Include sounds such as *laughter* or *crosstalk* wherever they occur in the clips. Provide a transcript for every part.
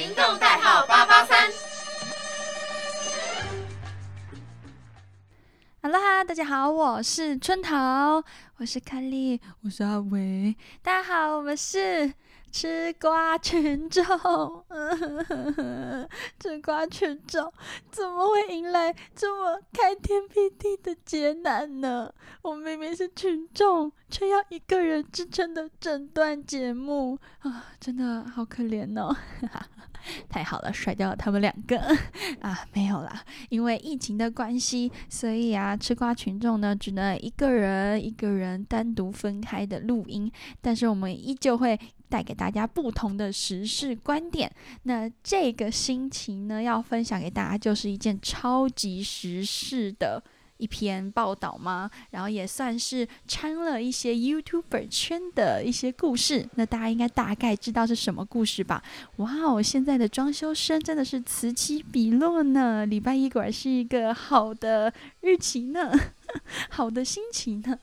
行动代号八八三。Hello 哈，大家好，我是春桃，我是凯莉，我是阿伟，大家好，我们是吃瓜群众。*laughs* 吃瓜群众怎么会迎来这么开天辟地的劫难呢？我明明是群众，却要一个人支撑的整段节目啊，真的好可怜哦。太好了，甩掉了他们两个 *laughs* 啊！没有啦，因为疫情的关系，所以啊，吃瓜群众呢只能一个人一个人单独分开的录音，但是我们依旧会带给大家不同的时事观点。那这个星期呢，要分享给大家就是一件超级时事的。一篇报道吗？然后也算是掺了一些 YouTuber 圈的一些故事。那大家应该大概知道是什么故事吧？哇哦，现在的装修声真的是此起彼落呢。礼拜一果然是一个好的日期呢，*laughs* 好的心情呢。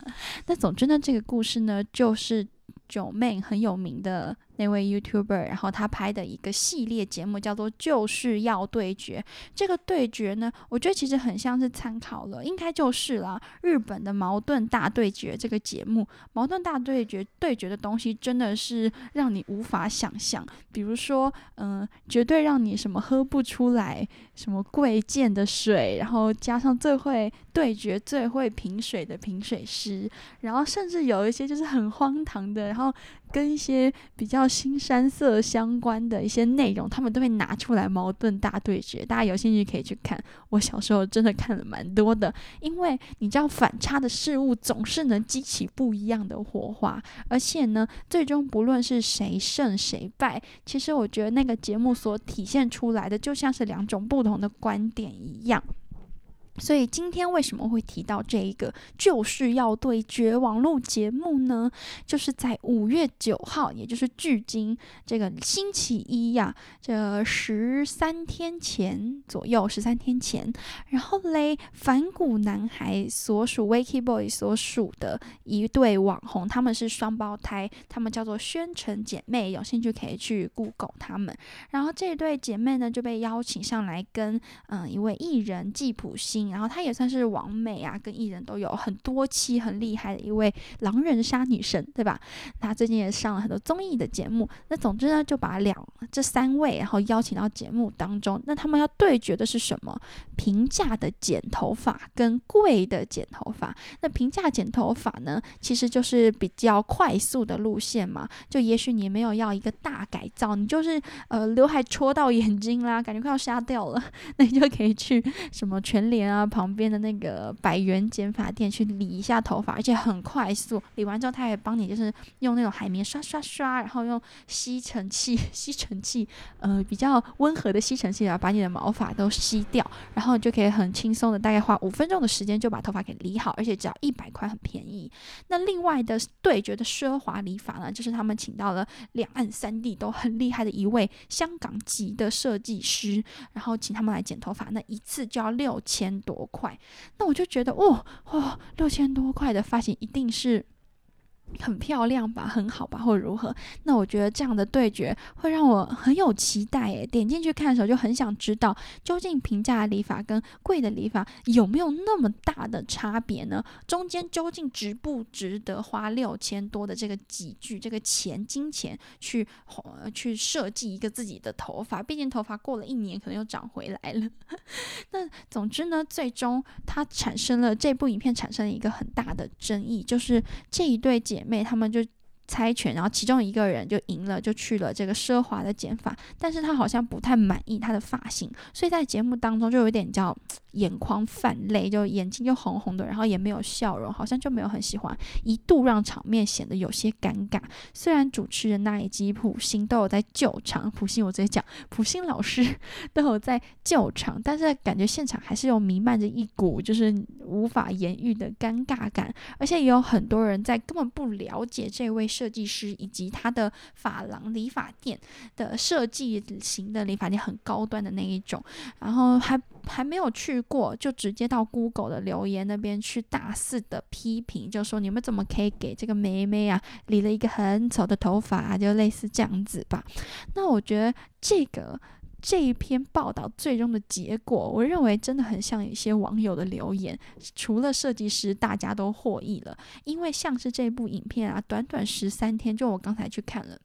那总之呢，这个故事呢，就是九妹很有名的。那位 YouTuber，然后他拍的一个系列节目叫做《就是要对决》。这个对决呢，我觉得其实很像是参考了，应该就是啦，日本的矛盾大对决这个节目。矛盾大对决对决的东西真的是让你无法想象，比如说，嗯，绝对让你什么喝不出来，什么贵贱的水，然后加上最会对决、最会评水的评水师，然后甚至有一些就是很荒唐的，然后。跟一些比较新山色相关的一些内容，他们都会拿出来矛盾大对决。大家有兴趣可以去看。我小时候真的看了蛮多的，因为你知道反差的事物总是能激起不一样的火花，而且呢，最终不论是谁胜谁败，其实我觉得那个节目所体现出来的就像是两种不同的观点一样。所以今天为什么会提到这一个就是要对决网络节目呢？就是在五月九号，也就是距今这个星期一呀，这十三天前左右，十三天前，然后嘞，反骨男孩所属 Wakey Boy 所属的一对网红，他们是双胞胎，他们叫做宣城姐妹，有兴趣可以去 Google 他们。然后这对姐妹呢就被邀请上来跟嗯一位艺人季普星。然后她也算是王美啊，跟艺人都有很多期，很厉害的一位狼人杀女神，对吧？她最近也上了很多综艺的节目。那总之呢，就把两这三位然后邀请到节目当中。那他们要对决的是什么？平价的剪头发跟贵的剪头发。那平价剪头发呢，其实就是比较快速的路线嘛。就也许你没有要一个大改造，你就是呃刘海戳到眼睛啦，感觉快要瞎掉了，*laughs* 那你就可以去什么全脸啊。啊，旁边的那个百元剪发店去理一下头发，而且很快速。理完之后，他也帮你就是用那种海绵刷刷刷，然后用吸尘器、*laughs* 吸尘器，呃，比较温和的吸尘器啊，把你的毛发都吸掉，然后就可以很轻松的，大概花五分钟的时间就把头发给理好，而且只要一百块，很便宜。那另外的对决的奢华理发呢，就是他们请到了两岸三地都很厉害的一位香港籍的设计师，然后请他们来剪头发，那一次就要六千。多块，那我就觉得，哦，哦，六千多块的发型一定是。很漂亮吧，很好吧，或者如何？那我觉得这样的对决会让我很有期待诶。点进去看的时候就很想知道，究竟平价的理发跟贵的理发有没有那么大的差别呢？中间究竟值不值得花六千多的这个几句这个钱金钱去去设计一个自己的头发？毕竟头发过了一年可能又长回来了。*laughs* 那总之呢，最终它产生了这部影片产生了一个很大的争议，就是这一对姐。姐妹，她们就猜拳，然后其中一个人就赢了，就去了这个奢华的剪发，但是他好像不太满意他的发型，所以在节目当中就有点叫。眼眶泛泪，就眼睛就红红的，然后也没有笑容，好像就没有很喜欢，一度让场面显得有些尴尬。虽然主持人那一集普星都有在救场，普星我直接讲，普星老师 *laughs* 都有在救场，但是感觉现场还是有弥漫着一股就是无法言喻的尴尬感，而且也有很多人在根本不了解这位设计师以及他的发廊理发店的设计型的理发店，很高端的那一种，然后还还没有去过，就直接到 Google 的留言那边去大肆的批评，就说你们怎么可以给这个妹妹啊理了一个很丑的头发，啊，就类似这样子吧。那我觉得这个。这一篇报道最终的结果，我认为真的很像一些网友的留言。除了设计师，大家都获益了，因为像是这部影片啊，短短十三天，就我刚才去看了，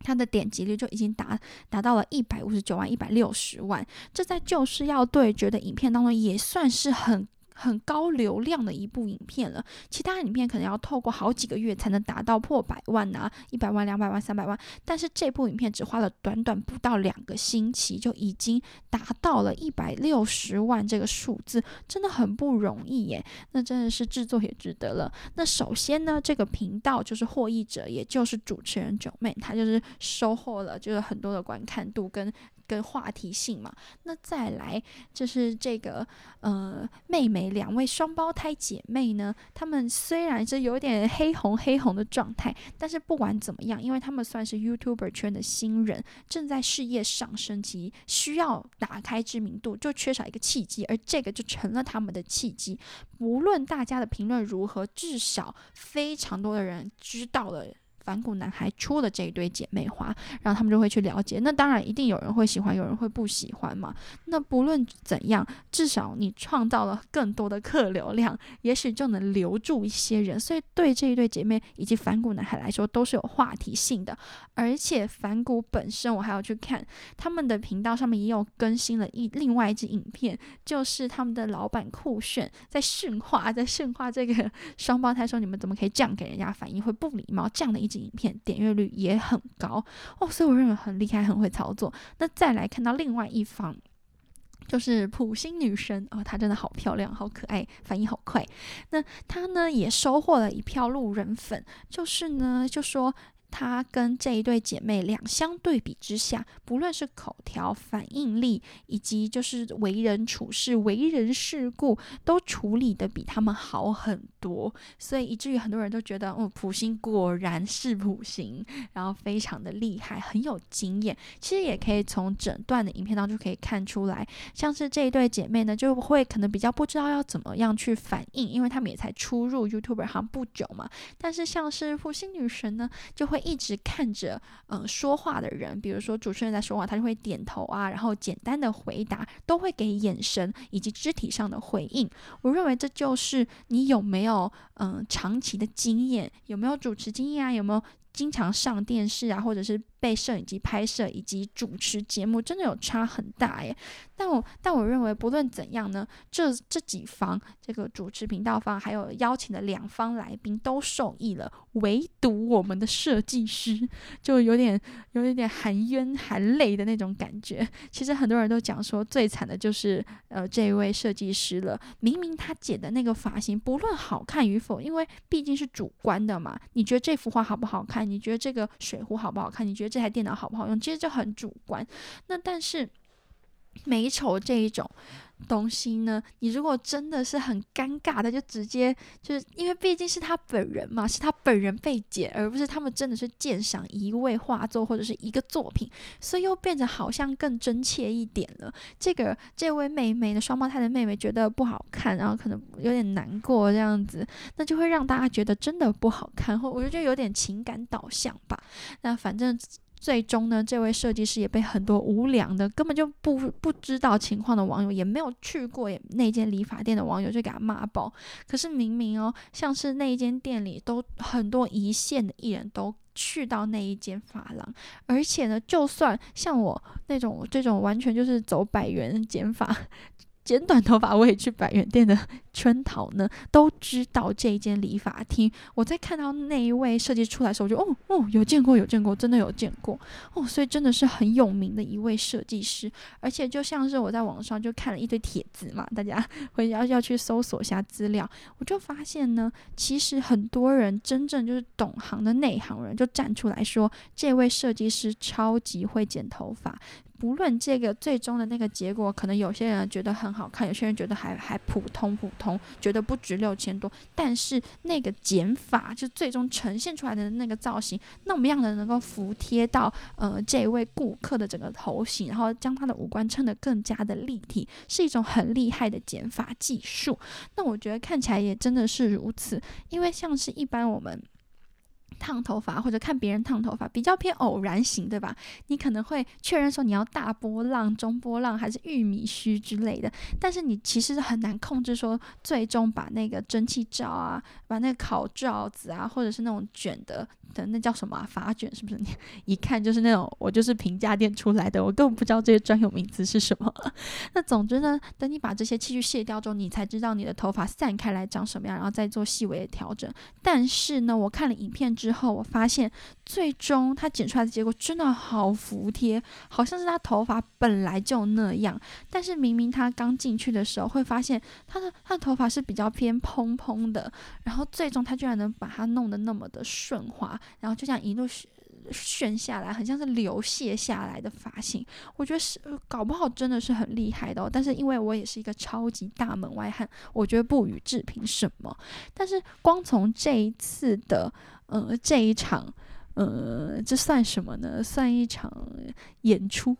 它的点击率就已经达达到了一百五十九万、一百六十万，这在就是要对决的影片当中也算是很。很高流量的一部影片了，其他影片可能要透过好几个月才能达到破百万啊，一百万、两百万、三百万，但是这部影片只花了短短不到两个星期，就已经达到了一百六十万这个数字，真的很不容易耶。那真的是制作也值得了。那首先呢，这个频道就是获益者，也就是主持人九妹，她就是收获了就是很多的观看度跟。跟话题性嘛，那再来就是这个呃妹妹两位双胞胎姐妹呢，她们虽然是有点黑红黑红的状态，但是不管怎么样，因为她们算是 YouTuber 圈的新人，正在事业上升期，需要打开知名度，就缺少一个契机，而这个就成了他们的契机。无论大家的评论如何，至少非常多的人知道了。反骨男孩出了这一对姐妹花，然后他们就会去了解。那当然一定有人会喜欢，有人会不喜欢嘛。那不论怎样，至少你创造了更多的客流量，也许就能留住一些人。所以对这一对姐妹以及反骨男孩来说，都是有话题性的。而且反骨本身，我还要去看他们的频道上面也有更新了一另外一支影片，就是他们的老板酷炫在训话，在训话这个双胞胎说：“你们怎么可以这样给人家反应？会不礼貌。”这样的一支。影片点阅率也很高哦，所以我认为很厉害，很会操作。那再来看到另外一方，就是普星女神哦，她真的好漂亮，好可爱，反应好快。那她呢也收获了一票路人粉，就是呢就说。她跟这一对姐妹两相对比之下，不论是口条、反应力，以及就是为人处事、为人世故，都处理的比他们好很多。所以以至于很多人都觉得，哦，普星果然是普星，然后非常的厉害，很有经验。其实也可以从整段的影片当中可以看出来，像是这一对姐妹呢，就会可能比较不知道要怎么样去反应，因为他们也才初入 YouTube 行不久嘛。但是像是普星女神呢，就会。一直看着嗯说话的人，比如说主持人在说话，他就会点头啊，然后简单的回答，都会给眼神以及肢体上的回应。我认为这就是你有没有嗯长期的经验，有没有主持经验啊，有没有经常上电视啊，或者是。被摄影机拍摄以及主持节目，真的有差很大耶。但我但我认为，不论怎样呢，这这几方这个主持频道方还有邀请的两方来宾都受益了，唯独我们的设计师就有点有一点含冤含泪的那种感觉。其实很多人都讲说，最惨的就是呃这位设计师了。明明他剪的那个发型不论好看与否，因为毕竟是主观的嘛。你觉得这幅画好不好看？你觉得这个水壶好不好看？你觉？这台电脑好不好用？其实就很主观。那但是美丑这一种东西呢，你如果真的是很尴尬的，就直接就是因为毕竟是他本人嘛，是他本人被剪，而不是他们真的是鉴赏一位画作或者是一个作品，所以又变得好像更真切一点了。这个这位妹妹的双胞胎的妹妹觉得不好看，然后可能有点难过这样子，那就会让大家觉得真的不好看，或我觉得有点情感导向吧。那反正。最终呢，这位设计师也被很多无良的、根本就不不知道情况的网友，也没有去过那间理发店的网友，就给他骂爆。可是明明哦，像是那一间店里都很多一线的艺人都去到那一间发廊，而且呢，就算像我那种这种完全就是走百元减法。剪短头发，我也去百元店的圈淘呢，都知道这一间理发厅。我在看到那一位设计出来的时候，我就哦哦，有见过，有见过，真的有见过哦，所以真的是很有名的一位设计师。而且就像是我在网上就看了一堆帖子嘛，大家会要要去搜索一下资料，我就发现呢，其实很多人真正就是懂行的内行人就站出来说，这位设计师超级会剪头发。不论这个最终的那个结果，可能有些人觉得很好看，有些人觉得还还普通普通，觉得不值六千多。但是那个减法，就最终呈现出来的那个造型，那么样的能够服贴到呃这位顾客的整个头型，然后将他的五官撑得更加的立体，是一种很厉害的减法技术。那我觉得看起来也真的是如此，因为像是一般我们。烫头发或者看别人烫头发比较偏偶然型，对吧？你可能会确认说你要大波浪、中波浪还是玉米须之类的，但是你其实很难控制说最终把那个蒸汽罩啊、把那个烤罩子啊，或者是那种卷的。的那叫什么发卷是不是？你一看就是那种，我就是平价店出来的，我根本不知道这些专有名词是什么。那总之呢，等你把这些器具卸掉之后，你才知道你的头发散开来长什么样，然后再做细微的调整。但是呢，我看了影片之后，后我发现最终他剪出来的结果真的好服帖，好像是他头发本来就那样。但是明明他刚进去的时候会发现他的他的头发是比较偏蓬蓬的，然后最终他居然能把它弄得那么的顺滑。然后就这样一路旋下来，很像是流泻下来的发型。我觉得是搞不好真的是很厉害的哦。但是因为我也是一个超级大门外汉，我觉得不予置评什么。但是光从这一次的呃这一场。呃，这算什么呢？算一场演出，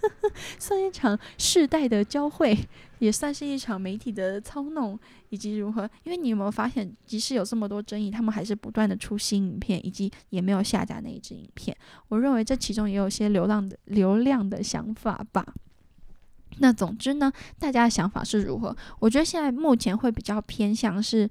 *laughs* 算一场世代的交汇，也算是一场媒体的操弄，以及如何？因为你有没有发现，即使有这么多争议，他们还是不断的出新影片，以及也没有下架那一支影片。我认为这其中也有些流浪的流量的想法吧。那总之呢，大家的想法是如何？我觉得现在目前会比较偏向是。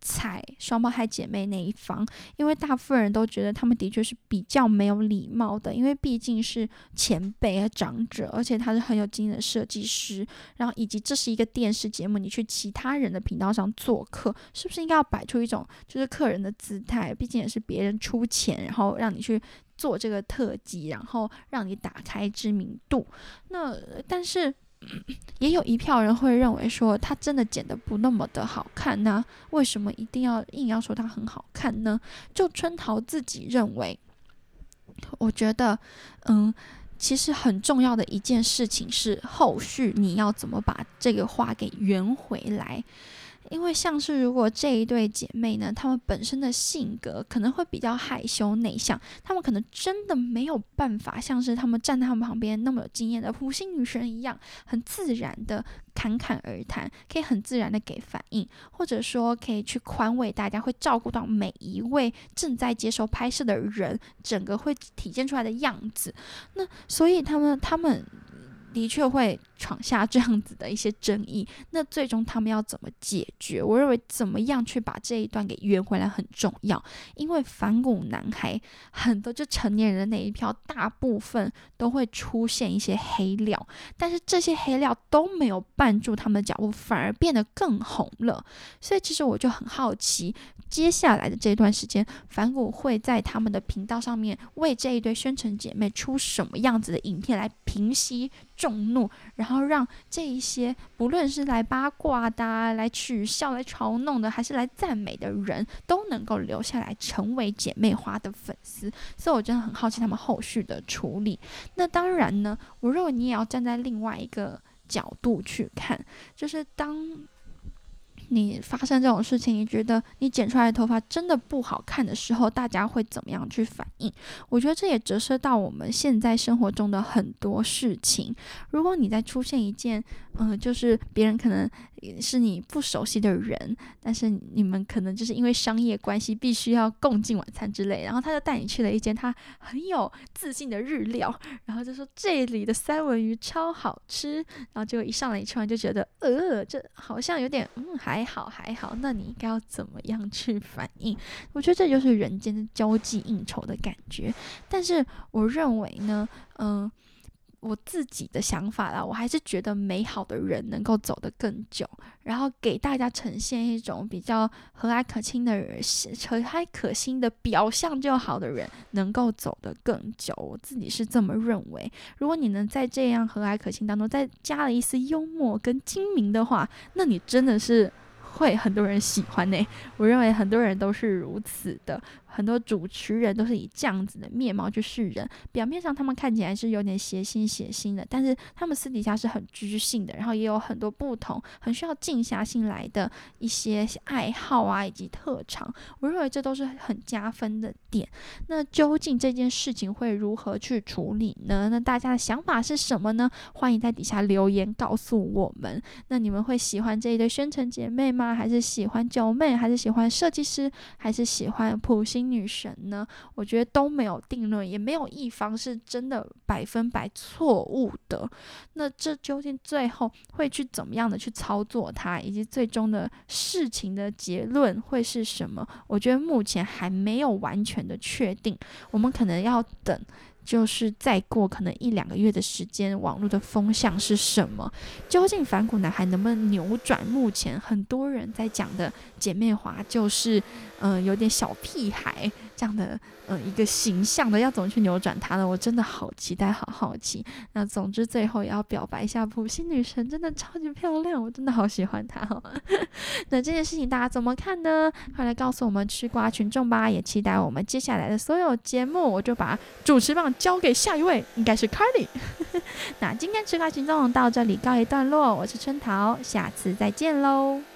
踩双胞胎姐妹那一方，因为大部分人都觉得他们的确是比较没有礼貌的，因为毕竟是前辈和长者，而且他是很有经验的设计师，然后以及这是一个电视节目，你去其他人的频道上做客，是不是应该要摆出一种就是客人的姿态？毕竟也是别人出钱，然后让你去做这个特辑，然后让你打开知名度。那但是。也有一票人会认为说他真的剪得不那么的好看呢？为什么一定要硬要说他很好看呢？就春桃自己认为，我觉得，嗯，其实很重要的一件事情是后续你要怎么把这个话给圆回来。因为像是如果这一对姐妹呢，她们本身的性格可能会比较害羞内向，她们可能真的没有办法像是她们站在她们旁边那么有经验的普星女神一样，很自然的侃侃而谈，可以很自然的给反应，或者说可以去宽慰大家，会照顾到每一位正在接受拍摄的人，整个会体现出来的样子。那所以他们他们。的确会闯下这样子的一些争议，那最终他们要怎么解决？我认为怎么样去把这一段给圆回来很重要，因为反骨男孩很多就成年人的那一票，大部分都会出现一些黑料，但是这些黑料都没有绊住他们的脚步，反而变得更红了。所以其实我就很好奇，接下来的这段时间，反骨会在他们的频道上面为这一对宣城姐妹出什么样子的影片来平息。众怒，然后然后让这一些不论是来八卦的、来取笑、来嘲弄的，还是来赞美的人，都能够留下来成为姐妹花的粉丝。所以我真的很好奇他们后续的处理。那当然呢，我认为你也要站在另外一个角度去看，就是当。你发生这种事情，你觉得你剪出来的头发真的不好看的时候，大家会怎么样去反应？我觉得这也折射到我们现在生活中的很多事情。如果你在出现一件，嗯，就是别人可能是你不熟悉的人，但是你们可能就是因为商业关系必须要共进晚餐之类，然后他就带你去了一间他很有自信的日料，然后就说这里的三文鱼超好吃，然后结果一上来你吃完就觉得，呃，这好像有点，嗯，还。还好还好，那你应该要怎么样去反应？我觉得这就是人间的交际应酬的感觉。但是我认为呢，嗯。我自己的想法啦，我还是觉得美好的人能够走得更久，然后给大家呈现一种比较和蔼可亲的人，和蔼可亲的表象就好的人能够走得更久。我自己是这么认为。如果你能在这样和蔼可亲当中再加了一丝幽默跟精明的话，那你真的是。会很多人喜欢呢，我认为很多人都是如此的，很多主持人都是以这样子的面貌去示人，表面上他们看起来是有点邪心邪心的，但是他们私底下是很知性的，然后也有很多不同、很需要静下心来的一些爱好啊，以及特长。我认为这都是很加分的点。那究竟这件事情会如何去处理呢？那大家的想法是什么呢？欢迎在底下留言告诉我们。那你们会喜欢这一对宣城姐妹吗？吗还是喜欢九妹？还是喜欢设计师？还是喜欢普星女神呢？我觉得都没有定论，也没有一方是真的百分百错误的。那这究竟最后会去怎么样的去操作它，以及最终的事情的结论会是什么？我觉得目前还没有完全的确定，我们可能要等。就是再过可能一两个月的时间，网络的风向是什么？究竟反骨男孩能不能扭转目前很多人在讲的姐妹花，就是嗯有点小屁孩这样的嗯一个形象的，要怎么去扭转它呢？我真的好期待，好好奇。那总之最后也要表白一下，普星女神真的超级漂亮，我真的好喜欢她哦。*laughs* 那这件事情大家怎么看呢？快来告诉我们吃瓜群众吧！也期待我们接下来的所有节目，我就把主持棒。交给下一位，应该是 Carly。*laughs* 那今天吃瓜群众到这里告一段落，我是春桃，下次再见喽。